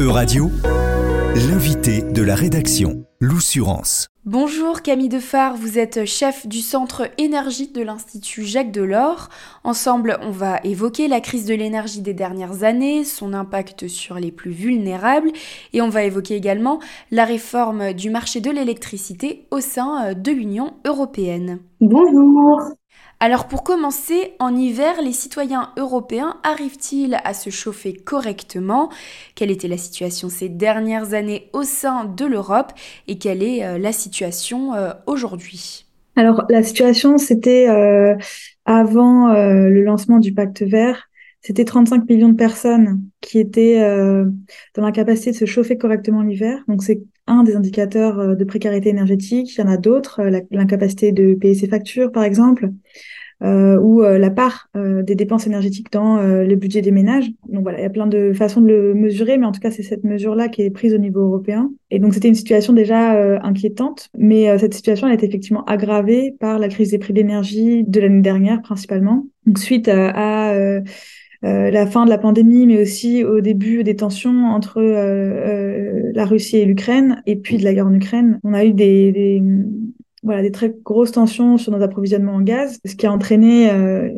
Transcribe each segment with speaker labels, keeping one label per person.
Speaker 1: E-Radio, l'invité de la rédaction, l'Oussurance.
Speaker 2: Bonjour Camille Defar, vous êtes chef du centre énergie de l'Institut Jacques Delors. Ensemble, on va évoquer la crise de l'énergie des dernières années, son impact sur les plus vulnérables et on va évoquer également la réforme du marché de l'électricité au sein de l'Union européenne.
Speaker 3: Bonjour
Speaker 2: alors pour commencer, en hiver, les citoyens européens arrivent-ils à se chauffer correctement? Quelle était la situation ces dernières années au sein de l'Europe? Et quelle est euh, la situation euh, aujourd'hui?
Speaker 3: Alors la situation, c'était euh, avant le lancement du pacte vert, c'était 35 millions de personnes qui étaient dans la capacité de se chauffer correctement l'hiver. Donc c'est un des indicateurs de précarité énergétique. Il y en a d'autres, l'incapacité de payer ses factures, par exemple ou euh, la part euh, des dépenses énergétiques dans euh, le budget des ménages. Donc voilà, il y a plein de façons de le mesurer, mais en tout cas, c'est cette mesure-là qui est prise au niveau européen. Et donc, c'était une situation déjà inquiétante, mais cette situation elle été effectivement aggravée par la crise des prix d'énergie de l'année dernière, principalement. Donc, suite à, à la fin de la pandémie, mais aussi au début des tensions entre euh, la Russie et l'Ukraine, et puis de la guerre en Ukraine. On a eu des, des, voilà, des très grosses tensions sur nos approvisionnements en gaz, ce qui a entraîné euh,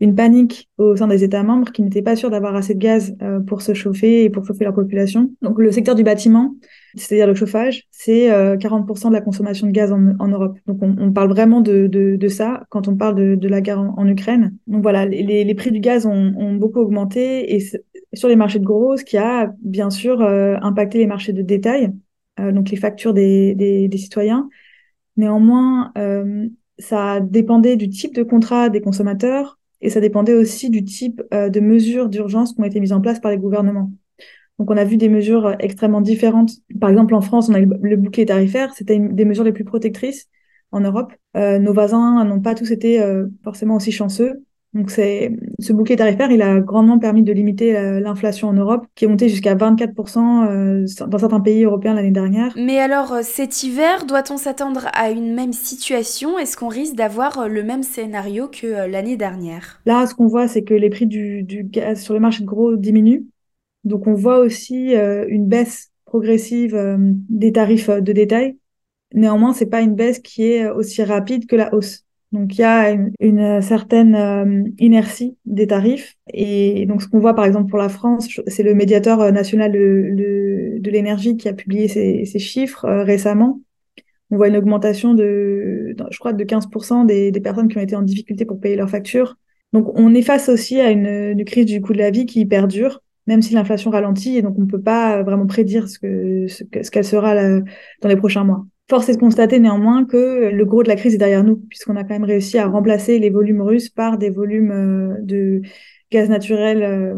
Speaker 3: une panique au sein des États membres qui n'étaient pas sûrs d'avoir assez de gaz euh, pour se chauffer et pour chauffer leur population. Donc le secteur du bâtiment, c'est-à-dire le chauffage, c'est euh, 40% de la consommation de gaz en, Europe. Donc on, parle vraiment de, de, ça quand on parle de, la guerre en, Ukraine. Donc voilà, les, les prix du gaz ont, beaucoup augmenté et sur les marchés de gros, ce qui a bien sûr euh, impacté les marchés de détail, donc les factures des, des citoyens Néanmoins, euh, ça dépendait du type de contrat des consommateurs et ça dépendait aussi du type euh, de mesures d'urgence qui ont été mises en place par les gouvernements. Donc, on a vu des mesures extrêmement différentes. Par exemple, en France, on a le bouclier tarifaire. C'était des mesures les plus protectrices en Europe. Euh, nos voisins n'ont pas tous été euh, forcément aussi chanceux. Donc c'est ce bouclier tarifaire, il a grandement permis de limiter euh, l'inflation en Europe, qui est montée jusqu'à 24% euh, dans certains pays européens l'année dernière.
Speaker 2: Mais alors euh, cet hiver, doit-on s'attendre à une même situation? Est-ce qu'on risque d'avoir le même scénario que l'année dernière?
Speaker 3: Là, ce qu'on voit, c'est que les prix du, du, gaz sur le marché de gros diminuent. Donc on voit aussi une baisse progressive des tarifs de détail. Néanmoins, c'est pas une baisse qui est aussi rapide que la hausse. Donc il y a une, certaine euh, inertie des tarifs. Et donc ce qu'on voit par exemple pour la France, c'est le médiateur euh, national de, l'énergie qui a publié ces, chiffres euh, récemment. On voit une augmentation de, je crois, de 15% des, personnes qui ont été en difficulté pour payer leurs factures. Donc on est face aussi à une, crise du coût de la vie qui perdure, même si l'inflation ralentit, et donc on ne peut pas vraiment prédire ce qu'elle sera dans les prochains mois. Force est de constater néanmoins que le gros de la crise est derrière nous, puisqu'on a quand même réussi à remplacer les volumes russes par des volumes euh, de gaz naturel euh,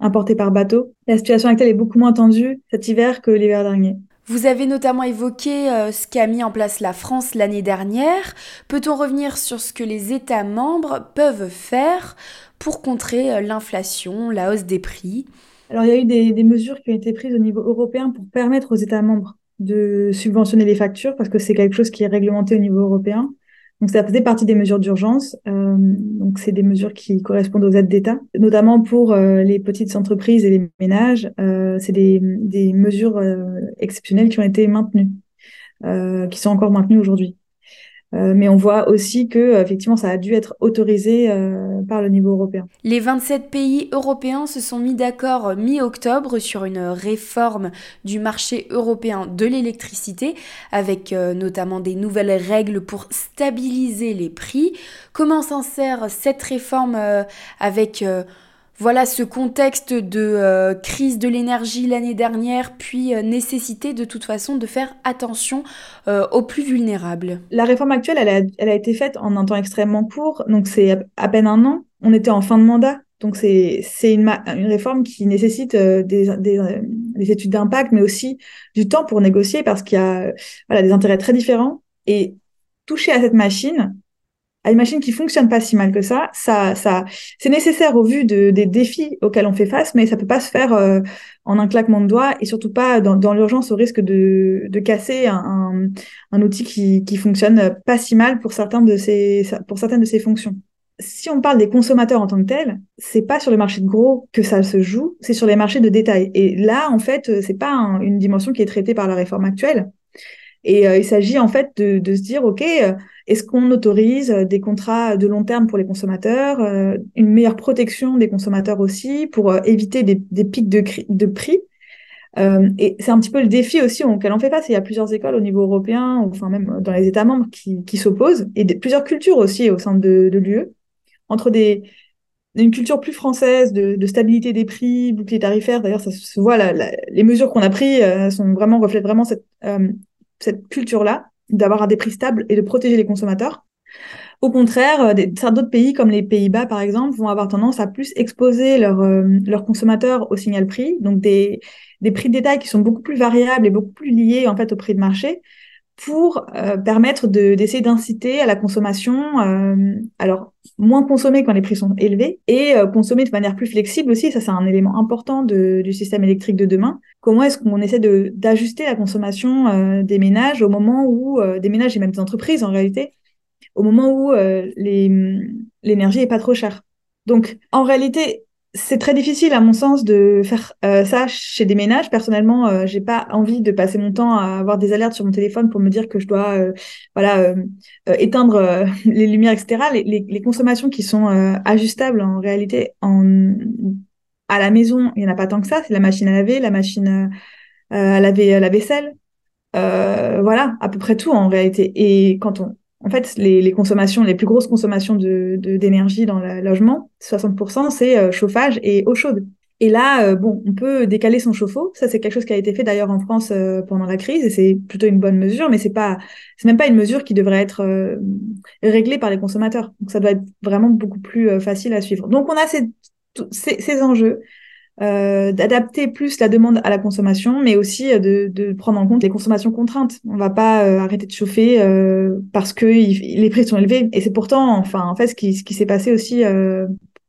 Speaker 3: importés par bateau. La situation actuelle est beaucoup moins tendue cet hiver que l'hiver dernier.
Speaker 2: Vous avez notamment évoqué euh, ce qu'a mis en place la France l'année dernière. Peut-on revenir sur ce que les États membres peuvent faire pour contrer l'inflation, la hausse des prix?
Speaker 3: Alors il y a eu des, des mesures qui ont été prises au niveau européen pour permettre aux États membres de subventionner les factures parce que c'est quelque chose qui est réglementé au niveau européen. Donc ça faisait partie des mesures d'urgence. Euh, donc c'est des mesures qui correspondent aux aides d'État, notamment pour euh, les petites entreprises et les ménages. Euh, c'est des, mesures exceptionnelles qui ont été maintenues, qui sont encore maintenues aujourd'hui. Euh, mais on voit aussi que effectivement ça a dû être autorisé euh, par le niveau européen.
Speaker 2: Les 27 pays européens se sont mis d'accord mi-octobre sur une réforme du marché européen de l'électricité avec euh, notamment des nouvelles règles pour stabiliser les prix. Comment s'insère cette réforme avec voilà ce contexte de euh, crise de l'énergie l'année dernière, puis euh, nécessité de toute façon de faire attention euh, aux plus vulnérables.
Speaker 3: La réforme actuelle, elle a, été faite en un temps extrêmement court, donc c'est à peine un an. On était en fin de mandat, donc c'est une, réforme qui nécessite des, des, des études d'impact, mais aussi du temps pour négocier parce qu'il y a des intérêts très différents. Et toucher à cette machine, à une machine qui fonctionne pas si mal que ça, ça, ça, c'est nécessaire au vu de, des défis auxquels on fait face, mais ça peut pas se faire euh, en un claquement de doigts et surtout pas dans, dans l'urgence au risque de, de casser un, un, outil qui, qui fonctionne pas si mal pour certains de ces, pour certaines de ses fonctions. si on parle des consommateurs en tant que tels, c'est pas sur les marchés de gros que ça se joue, c'est sur les marchés de détail. Et là, en fait, c'est pas une dimension qui est traitée par la réforme actuelle. Et euh, il s'agit en fait de, se dire, OK, euh, est-ce qu'on autorise des contrats de long terme pour les consommateurs, euh, une meilleure protection des consommateurs aussi, pour éviter des, pics de, prix? Et c'est un petit peu le défi aussi auquel on fait face. Il y a plusieurs écoles au niveau européen, enfin même dans les États membres, qui, s'opposent, et plusieurs cultures aussi au sein de, l'UE, entre des, une culture plus française de, de, stabilité des prix, bouclier tarifaire. D'ailleurs, ça se voit, la, les mesures qu'on a prises sont vraiment reflètent vraiment cette, cette culture-là d'avoir des prix stables et de protéger les consommateurs. Au contraire, euh, d'autres pays comme les Pays-Bas, par exemple, vont avoir tendance à plus exposer leurs euh, leurs consommateurs au signal prix, donc des, des prix de détail qui sont beaucoup plus variables et beaucoup plus liés en fait au prix de marché, pour euh, permettre d'essayer d'inciter à la consommation, euh, alors moins consommer quand les prix sont élevés et euh, consommer de manière plus flexible aussi. Ça, c'est un élément important de, du système électrique de demain. Comment est-ce qu'on essaie d'ajuster la consommation des ménages au moment où des ménages et même des entreprises en réalité, au moment où l'énergie est pas trop chère? Donc, en réalité, c'est très difficile, à mon sens, de faire euh, ça chez des ménages. Personnellement, euh, j'ai pas envie de passer mon temps à avoir des alertes sur mon téléphone pour me dire que je dois, euh, voilà, éteindre les lumières, etc. Les, les, les consommations qui sont ajustables en réalité en à la maison, il y en a pas tant que ça. C'est la machine à laver, la machine à laver la vaisselle, voilà, à peu près tout en réalité. Et quand on en fait, les, consommations, les plus grosses consommations de, d'énergie dans le logement, 60%, c'est euh, chauffage et eau chaude. Et là, euh, bon, on peut décaler son chauffe-eau. Ça, c'est quelque chose qui a été fait d'ailleurs en France euh, pendant la crise, et c'est plutôt une bonne mesure, mais c'est pas, c'est même pas une mesure qui devrait être réglée par les consommateurs. Donc, ça doit être vraiment beaucoup plus facile à suivre. Donc, on a ces, ces, ces enjeux euh, d'adapter plus la demande à la consommation, mais aussi euh, de, de, prendre en compte les consommations contraintes. On va pas euh, arrêter de chauffer euh, parce que les prix sont élevés. Et c'est pourtant, enfin, en fait, ce qui, ce qui s'est passé aussi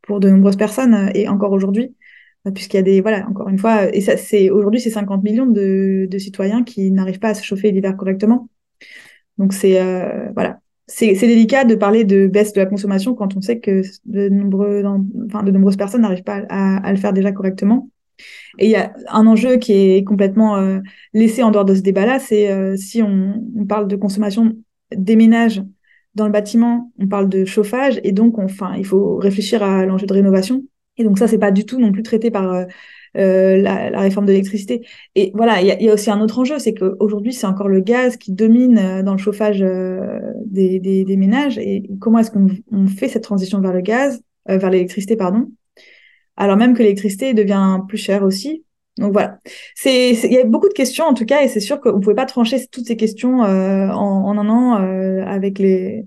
Speaker 3: pour de nombreuses personnes et encore aujourd'hui, puisqu'il y a des, voilà, encore une fois, et ça, c'est aujourd'hui, c'est 50 millions de, de citoyens qui n'arrivent pas à se chauffer l'hiver correctement. Donc c'est, voilà, c'est délicat de parler de baisse de la consommation quand on sait que de, nombreux, enfin, de nombreuses personnes n'arrivent pas à, à, le faire déjà correctement. Et il y a un enjeu qui est complètement euh, laissé en dehors de ce débat-là, c'est euh, si on, on, parle de consommation des ménages dans le bâtiment, on parle de chauffage, et donc enfin, il faut réfléchir à l'enjeu de rénovation. Et donc ça, c'est pas du tout non plus traité par euh, euh, la, la, réforme de l'électricité. Et voilà, il y a, y a, aussi un autre enjeu, c'est qu'aujourd'hui, c'est encore le gaz qui domine euh, dans le chauffage euh, des, des, des, ménages. Et comment est-ce qu'on fait cette transition vers le gaz, vers l'électricité, pardon, alors même que l'électricité devient plus chère aussi? Donc voilà, il y a beaucoup de questions en tout cas, et c'est sûr qu'on ne pouvait pas trancher toutes ces questions en, en, un an avec les,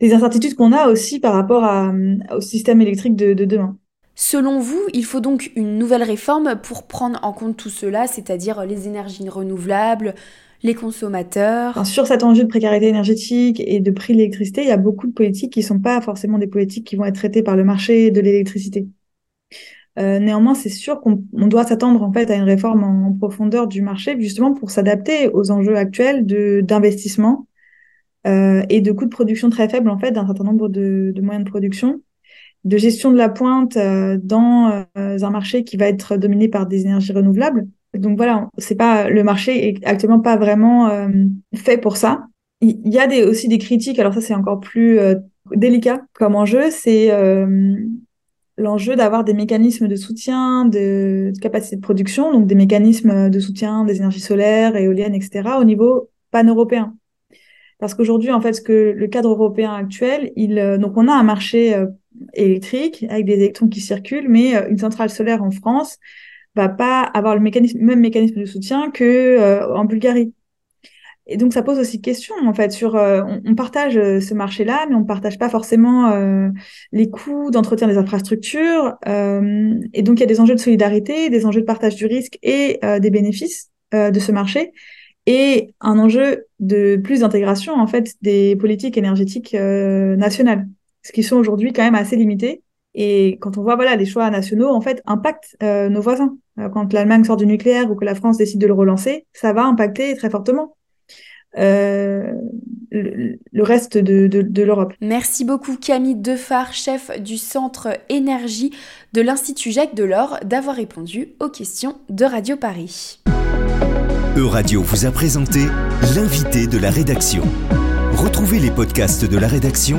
Speaker 3: les incertitudes qu'on a aussi par rapport à, au système électrique de, de demain.
Speaker 2: Selon vous, il faut donc une nouvelle réforme pour prendre en compte tout cela, c'est-à-dire les énergies renouvelables, les consommateurs?
Speaker 3: sur cet enjeu de précarité énergétique et de prix de l'électricité, il y a beaucoup de politiques qui ne sont pas forcément des politiques qui vont être traitées par le marché de l'électricité. Euh, néanmoins, c'est sûr qu'on doit s'attendre en fait à une réforme en, profondeur du marché, justement pour s'adapter aux enjeux actuels d'investissement euh, et de coûts de production très faibles en fait d'un certain nombre de, de moyens de production de gestion de la pointe euh, dans euh, un marché qui va être dominé par des énergies renouvelables. Donc voilà, c'est pas le marché est actuellement pas vraiment euh, fait pour ça. Il y a des, aussi des critiques. Alors ça c'est encore plus délicat comme enjeu, c'est l'enjeu d'avoir des mécanismes de soutien de, de, capacité de production, donc des mécanismes de soutien des énergies solaires, éoliennes, etc. au niveau pan-européen. Parce qu'aujourd'hui, en fait, ce que le cadre européen actuel, il, donc on a un marché électrique avec des électrons qui circulent, mais euh, une centrale solaire en France va pas avoir le même mécanisme de soutien que euh, en Bulgarie. Et donc ça pose aussi question en fait sur euh, on, partage ce marché-là, mais on partage pas forcément les coûts d'entretien des infrastructures. et donc il y a des enjeux de solidarité, des enjeux de partage du risque et des bénéfices de ce marché, et un enjeu de plus d'intégration en fait des politiques énergétiques nationales ce qui sont aujourd'hui quand même assez limités. Et quand on voit voilà les choix nationaux en fait impactent euh, nos voisins. Euh, quand l'Allemagne sort du nucléaire ou que la France décide de le relancer, ça va impacter très fortement. euh, le, le, reste de, de, de l'Europe.
Speaker 2: Merci beaucoup Camille Defar, chef du Centre Énergie de l'Institut Jacques Delors, d'avoir répondu aux questions de Radio Paris.
Speaker 1: Euradio vous a présenté l'invité de la rédaction. Retrouvez les podcasts de la rédaction